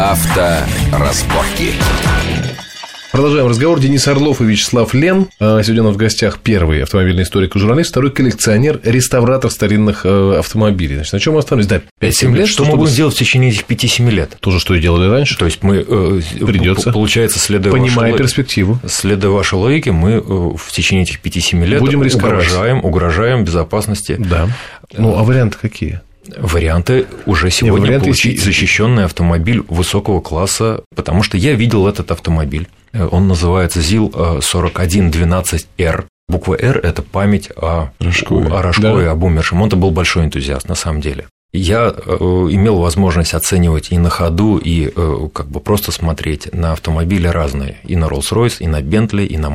Авторазборки. Продолжаем разговор. Денис Орлов и Вячеслав Лен. А, сегодня у нас в гостях первый автомобильный историк и журналист, второй коллекционер, реставратор старинных э, автомобилей. Значит, на чем мы остались? Да, 5-7 лет. Что мы будем делать в течение этих 5-7 лет? То же, что и делали раньше. То есть мы э, придется, получается, следуя понимая вашей, перспективу, следуя вашей логике, мы э, в течение этих 5-7 лет будем угрожаем, угрожаем безопасности. Да. Ну, а варианты какие? Варианты уже сегодня Нет, варианты получить есть... защищенный автомобиль высокого класса, потому что я видел этот автомобиль. Он называется ЗИЛ 4112R. Буква «Р» – это память о Рожкове, о Рожкове да. об умершем. Он-то был большой энтузиаст, на самом деле. Я э, имел возможность оценивать и на ходу, и э, как бы просто смотреть на автомобили разные, и на Rolls-Royce, и на Bentley, и на.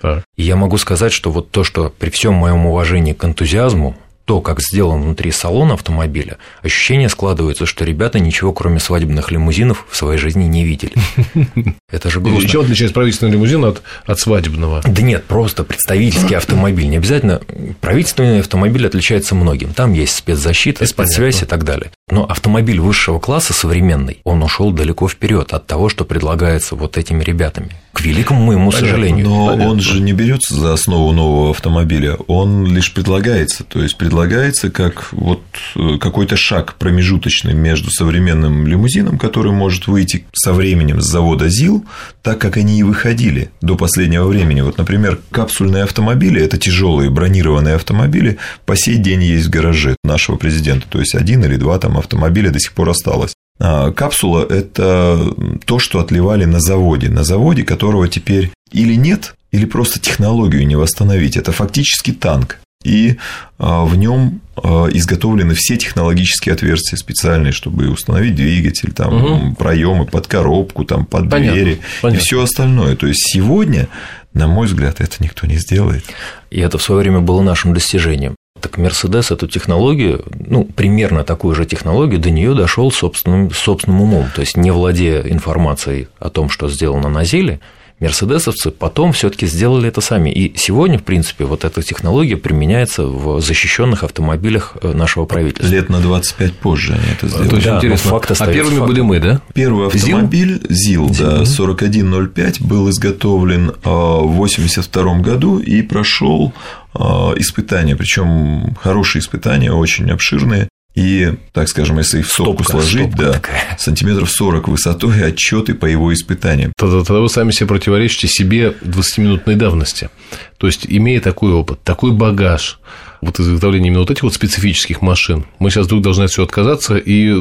Так. И я могу сказать, что вот то, что при всем моем уважении к энтузиазму, то, как сделан внутри салона автомобиля, ощущение складывается, что ребята ничего, кроме свадебных лимузинов, в своей жизни не видели. Это же грустно. Чем отличается правительственный лимузин от, от свадебного? Да нет, просто представительский автомобиль. Не обязательно. Правительственный автомобиль отличается многим. Там есть спецзащита, спецсвязь и так далее. Но автомобиль высшего класса современный, он ушел далеко вперед от того, что предлагается вот этими ребятами. К великому моему Понятно, сожалению. Но Понятно. он же не берется за основу нового автомобиля, он лишь предлагается. То есть предлагается как вот э, какой-то шаг промежуточный между современным лимузином, который может выйти со временем с завода ЗИЛ, так как они и выходили до последнего времени. Вот, например, капсульные автомобили это тяжелые бронированные автомобили по сей день есть в гараже нашего президента. То есть один или два там автомобиля до сих пор осталось. А, капсула – это то, что отливали на заводе, на заводе, которого теперь или нет, или просто технологию не восстановить. Это фактически танк. И а, в нем а, изготовлены все технологические отверстия специальные, чтобы установить двигатель, там угу. проемы под коробку, там под понятно, двери понятно. и все остальное. То есть сегодня, на мой взгляд, это никто не сделает. И это в свое время было нашим достижением. Так Мерседес эту технологию, ну, примерно такую же технологию, до нее дошел собственным, собственным умом. То есть, не владея информацией о том, что сделано на Зеле, мерседесовцы потом все-таки сделали это сами. И сегодня, в принципе, вот эта технология применяется в защищенных автомобилях э, нашего правительства. Лет на 25 позже они это сделали. Это очень да, интересно. Факт а первыми факт. были мы, да? Первый автомобиль ЗИЛ, ЗИЛ да, 4105 был изготовлен э, в 1982 году и прошел Э, испытания, причем хорошие испытания, очень обширные. И, так скажем, если их в сопку стопка, сложить, стопка да, такая. сантиметров 40 высотой отчеты по его испытаниям. Тогда, тогда вы сами себе противоречите себе 20-минутной давности. То есть, имея такой опыт, такой багаж, вот изготовления именно вот этих вот специфических машин, мы сейчас вдруг должны от всего отказаться и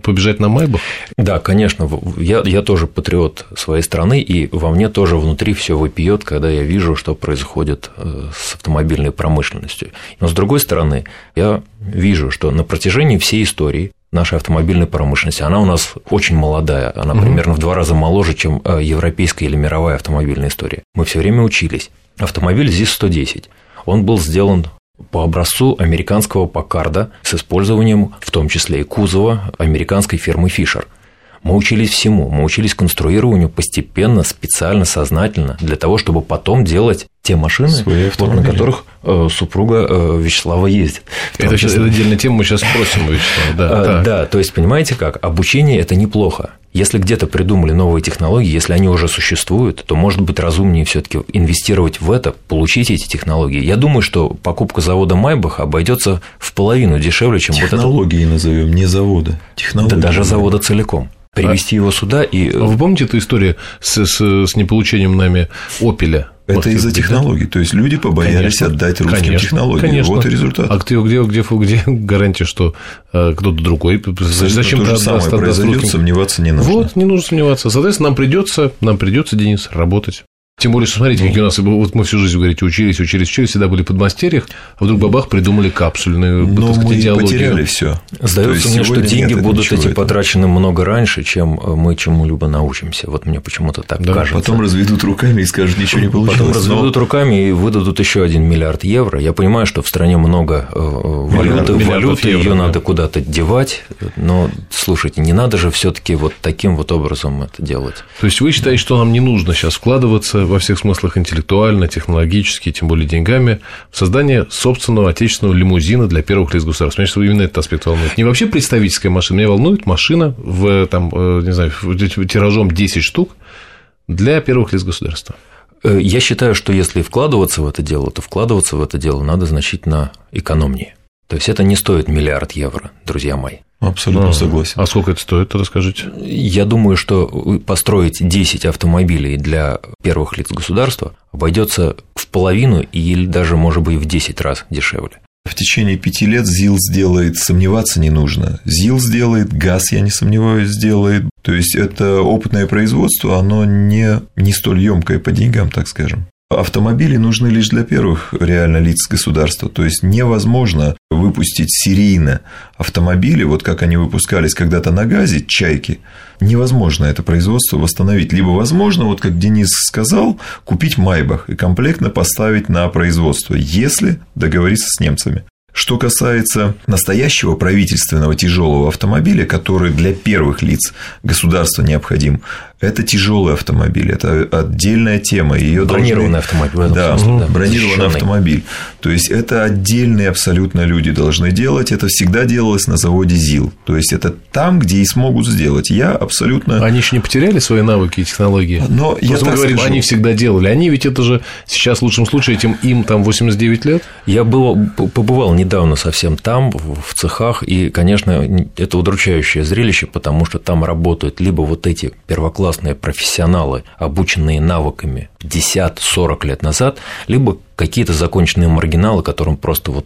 побежать на Майбах? Да, конечно. Я, я тоже патриот своей страны, и во мне тоже внутри все выпьет, когда я вижу, что происходит э, с автомобильной промышленностью. Но с другой стороны, я вижу, что на протяжении всей истории нашей автомобильной промышленности. Она у нас очень молодая, она угу. примерно в два раза моложе, чем э, европейская или мировая автомобильная история. Мы все время учились. Автомобиль ЗИС-110 он был сделан по образцу американского Паккарда с использованием в том числе и кузова американской фирмы Фишер. Мы учились всему, мы учились конструированию постепенно, специально, сознательно, для того, чтобы потом делать те машины, вот, на которых э, супруга э, Вячеслава ездит. Это сейчас отдельная тема, мы сейчас спросим Вячеслава. Да, а, да, то есть, понимаете как, обучение – это неплохо. Если где-то придумали новые технологии, если они уже существуют, то, может быть, разумнее все таки инвестировать в это, получить эти технологии. Я думаю, что покупка завода Майбах обойдется в половину дешевле, чем технологии вот это. Технологии назовем, не завода. Технологии. Да даже завода целиком привести его сюда и. А вы помните эту историю с, с, с неполучением нами опеля? Это из-за технологий. То есть люди побоялись конечно, отдать русским конечно, технологиям. Конечно. Вот и результат. А где, где, где, где гарантия, что э, кто-то другой зачем то же самое произойдет, сомневаться не нужно. Вот, не нужно сомневаться. Соответственно, нам придется, нам придется, Денис, работать. Тем более, что смотрите, какие у нас, вот мы всю жизнь, говорите, учились, учились, учились, всегда были подмастерьях, а вдруг бабах придумали капсульную Но сказать, мы идеологию. потеряли все. Сдается мне, что деньги будут эти потрачены много раньше, чем э, мы чему-либо научимся. Вот мне почему-то так да, кажется. Потом разведут руками и скажут, ничего не получилось. Потом разведут но... руками и выдадут еще один миллиард евро. Я понимаю, что в стране много э, валюты, валюты ее да. надо куда-то девать, но слушайте, не надо же все-таки вот таким вот образом это делать. То есть вы считаете, что нам не нужно сейчас вкладываться во всех смыслах интеллектуально, технологически, тем более деньгами, в создание собственного отечественного лимузина для первых лиц государства. Меня именно этот аспект волнует. Не вообще представительская машина, меня волнует машина в, там, э, не знаю, тиражом 10 штук для первых лиц государства. Э, я считаю, что если вкладываться в это дело, то вкладываться в это дело надо значительно экономнее. То есть это не стоит миллиард евро, друзья мои. Абсолютно а, согласен. А сколько это стоит, расскажите? Я думаю, что построить 10 автомобилей для первых лиц государства обойдется в половину или даже, может быть, в 10 раз дешевле. В течение пяти лет ЗИЛ сделает, сомневаться не нужно. ЗИЛ сделает, ГАЗ, я не сомневаюсь, сделает. То есть это опытное производство, оно не, не столь емкое по деньгам, так скажем. Автомобили нужны лишь для первых реально лиц государства. То есть невозможно выпустить серийно автомобили, вот как они выпускались когда-то на газе, чайки. Невозможно это производство восстановить. Либо возможно, вот как Денис сказал, купить Майбах и комплектно поставить на производство, если договориться с немцами. Что касается настоящего правительственного тяжелого автомобиля, который для первых лиц государства необходим, это тяжелый автомобиль, это отдельная тема. Ее бронированный должны... автомобиль. Да, смысле, да, бронированный защищенный. автомобиль. То есть это отдельные абсолютно люди должны делать. Это всегда делалось на заводе ЗИЛ. То есть это там, где и смогут сделать. Я абсолютно. Они еще не потеряли свои навыки и технологии. Но Просто я мы говорим, скажу. они всегда делали. Они ведь это же сейчас в лучшем случае этим им там 89 лет. Я был, побывал недавно совсем там, в цехах, и, конечно, это удручающее зрелище, потому что там работают либо вот эти первоклассные классные профессионалы, обученные навыками 50-40 лет назад, либо какие-то законченные маргиналы, которым просто вот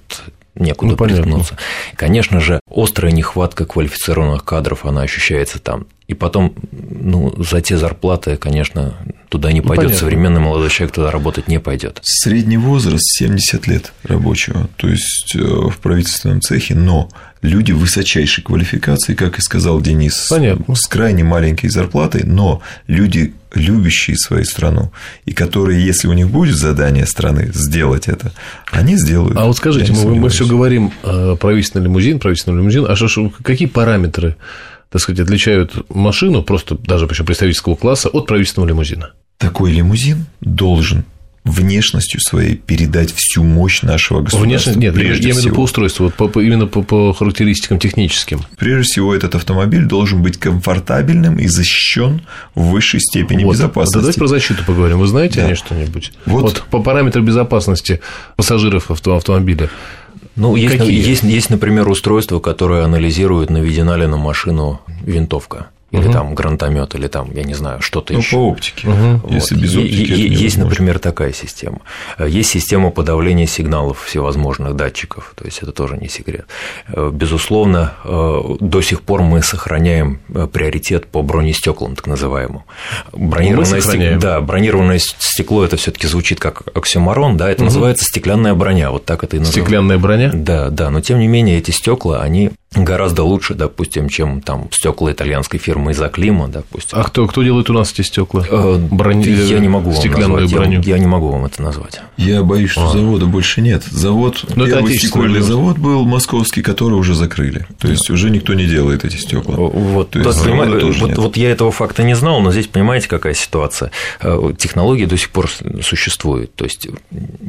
некуда ну, приткнуться. Конечно же, острая нехватка квалифицированных кадров, она ощущается там. И потом, ну, за те зарплаты, конечно, туда не ну, пойдет. Ну, Современный молодой человек туда работать не пойдет. Средний возраст 70 лет рабочего, то есть э, в правительственном цехе, но люди высочайшей квалификации, как и сказал Денис, Понятно. с крайне маленькой зарплатой, но люди, любящие свою страну, и которые, если у них будет задание страны сделать это, они сделают. А вот скажите, мы, мы все говорим э, правительственный лимузин, правительственный лимузин, а что, какие параметры, так сказать, отличают машину, просто даже причем представительского класса, от правительственного лимузина? Такой лимузин должен внешностью своей передать всю мощь нашего государства. Внешность нет, прежде я имею в виду по устройству, вот по, именно по, по характеристикам техническим. Прежде всего, этот автомобиль должен быть комфортабельным и защищен в высшей степени вот. безопасности. давайте про защиту поговорим. Вы знаете да. о ней что-нибудь? Вот. вот по параметрам безопасности пассажиров авто, автомобиля. Ну, есть, есть, есть, например, устройство, которое анализирует, наведена ли на машину винтовка или угу. там гранатомет, или там, я не знаю, что-то ну, еще. по оптике. Угу. Если без оптики. Есть, например, такая система. Есть система подавления сигналов всевозможных датчиков, то есть это тоже не секрет. Безусловно, до сих пор мы сохраняем приоритет по бронестеклам, так называемому. Бронированное, стекло, да, бронированное стекло это все-таки звучит как оксюмарон, да, это угу. называется стеклянная броня, вот так это и называется. Стеклянная броня? Да, да, но тем не менее эти стекла, они гораздо лучше, допустим, чем там стекла итальянской фирмы Изоклима, допустим. А кто, кто делает у нас эти стекла? Э, Брони... Я не могу вам назвать. Броню. Я, я не могу вам это назвать. Я боюсь, что а. завода больше нет. Завод, Но ну, первый стекольный завод был московский, который уже закрыли. То есть уже никто не делает эти стекла. Вот, То есть, понимаете, тоже вот, нет. вот я этого факта не знал, но здесь понимаете, какая ситуация. Э, технологии до сих пор существуют. То есть,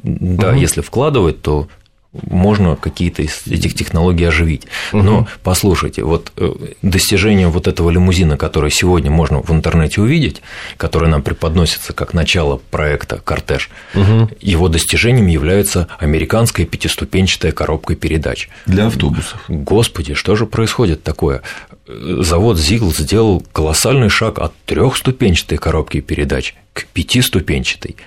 да, угу. если вкладывать, то можно какие-то из этих технологий оживить. Но угу. послушайте, вот э, достижение вот этого лимузина, которое сегодня можно в интернете увидеть, которое нам преподносится как начало проекта «Кортеж», угу. его достижением является американская пятиступенчатая коробка передач. Для автобусов. Господи, что же происходит такое? Завод «Зигл» сделал колоссальный шаг от трехступенчатой коробки передач к пятиступенчатой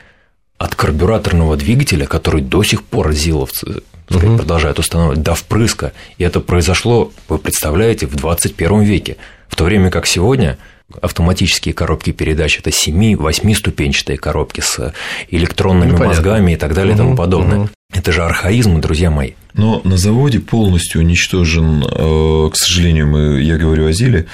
от карбюраторного двигателя, который до сих пор зиловцы так сказать, угу. продолжают устанавливать, до впрыска. И это произошло, вы представляете, в 21 веке. В то время как сегодня автоматические коробки передач это 7-8 ступенчатые коробки с электронными ну, мозгами и так далее угу, и тому подобное. Угу. Это же архаизм, друзья мои. Но на заводе полностью уничтожен, э, к сожалению, мы, я говорю о Зиле,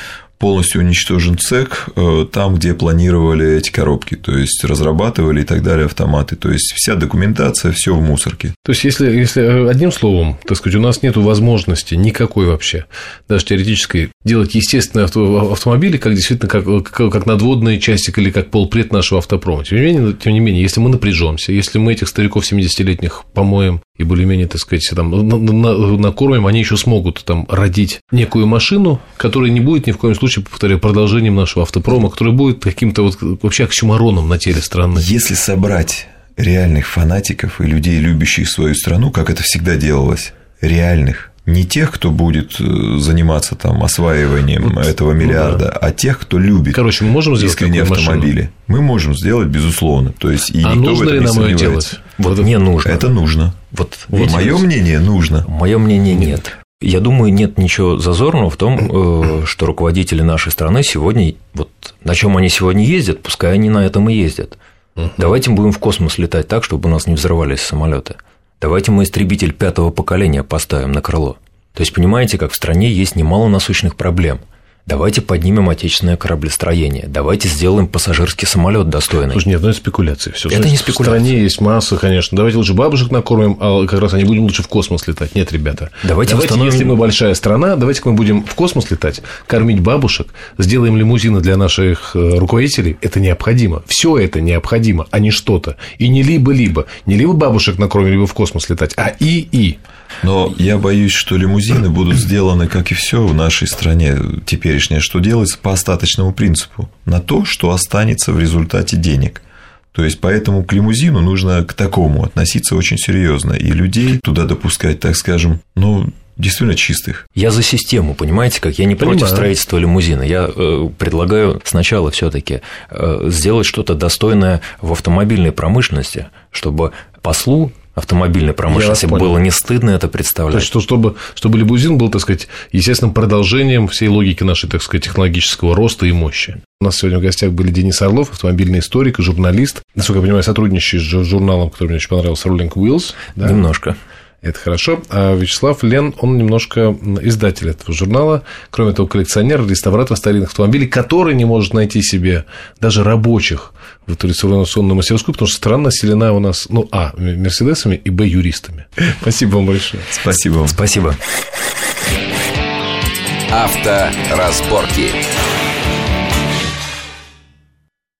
полностью уничтожен цех э, там, где планировали эти коробки, то есть разрабатывали и так далее автоматы. То есть вся документация, все в мусорке. То есть, если, если э, одним словом, так сказать, у нас нет возможности никакой вообще, даже теоретической, делать естественные авто, автомобили, как действительно как, как, как надводные части или как полпред нашего автопрома. Тем не, менее, тем не менее, если мы напряжемся, если мы этих стариков 70-летних помоем и более-менее, так сказать, там, на, на, накормим, они еще смогут там родить некую машину, которая не будет ни в коем случае, повторяю, продолжением нашего автопрома, которая будет каким-то вот вообще оксюмароном на теле страны. Если собрать реальных фанатиков и людей, любящих свою страну, как это всегда делалось, реальных, не тех, кто будет э, заниматься там осваиванием вот, этого миллиарда, ну, да. а тех, кто любит. Короче, мы можем сделать искренние автомобили. Машину? Мы можем сделать, безусловно. То есть и а никто нужно в этом ли нам ее делать? Вот мне нужно. Это нужно. Вот, вот мое мнение нужно. Мое мнение нет. Я думаю, нет ничего зазорного в том, э, что руководители нашей страны сегодня, вот на чем они сегодня ездят, пускай они на этом и ездят. Угу. Давайте мы будем в космос летать так, чтобы у нас не взрывались самолеты. Давайте мы истребитель пятого поколения поставим на крыло. То есть, понимаете, как в стране есть немало насущных проблем – Давайте поднимем отечественное кораблестроение. Давайте сделаем пассажирский самолет достойный. Слушай, нет, ну это спекуляции. Все. Это не спекуляция. В стране есть масса, конечно. Давайте лучше бабушек накормим, а как раз они будем лучше в космос летать. Нет, ребята. Давайте, давайте установим... если мы большая страна, давайте мы будем в космос летать, кормить бабушек, сделаем лимузины для наших э, руководителей. Это необходимо. Все это необходимо, а не что-то. И не либо-либо. Не либо бабушек накормим, либо в космос летать, а и-и. Но я боюсь, что лимузины будут сделаны, как и все в нашей стране теперешнее, что делается по остаточному принципу, на то, что останется в результате денег. То есть, поэтому к лимузину нужно к такому относиться очень серьезно, и людей туда допускать, так скажем, ну, действительно чистых. Я за систему, понимаете, как я не Понимаю. против строительства лимузина. Я э, предлагаю сначала все-таки э, сделать что-то достойное в автомобильной промышленности, чтобы послу автомобильной промышленности было не стыдно это представлять. То есть, что, чтобы, чтобы лимузин был, так сказать, естественным продолжением всей логики нашей, так сказать, технологического роста и мощи. У нас сегодня в гостях были Денис Орлов, автомобильный историк и журналист. Насколько я понимаю, сотрудничающий с журналом, который мне очень понравился, Rolling Wheels. Да? Немножко. Это хорошо. А Вячеслав Лен, он немножко издатель этого журнала. Кроме того, коллекционер, реставратор старинных автомобилей, который не может найти себе даже рабочих в реставрационную мастерскую, потому что страна населена у нас, ну, а, мерседесами и, б, юристами. Спасибо вам большое. Спасибо вам. Спасибо. Авторазборки.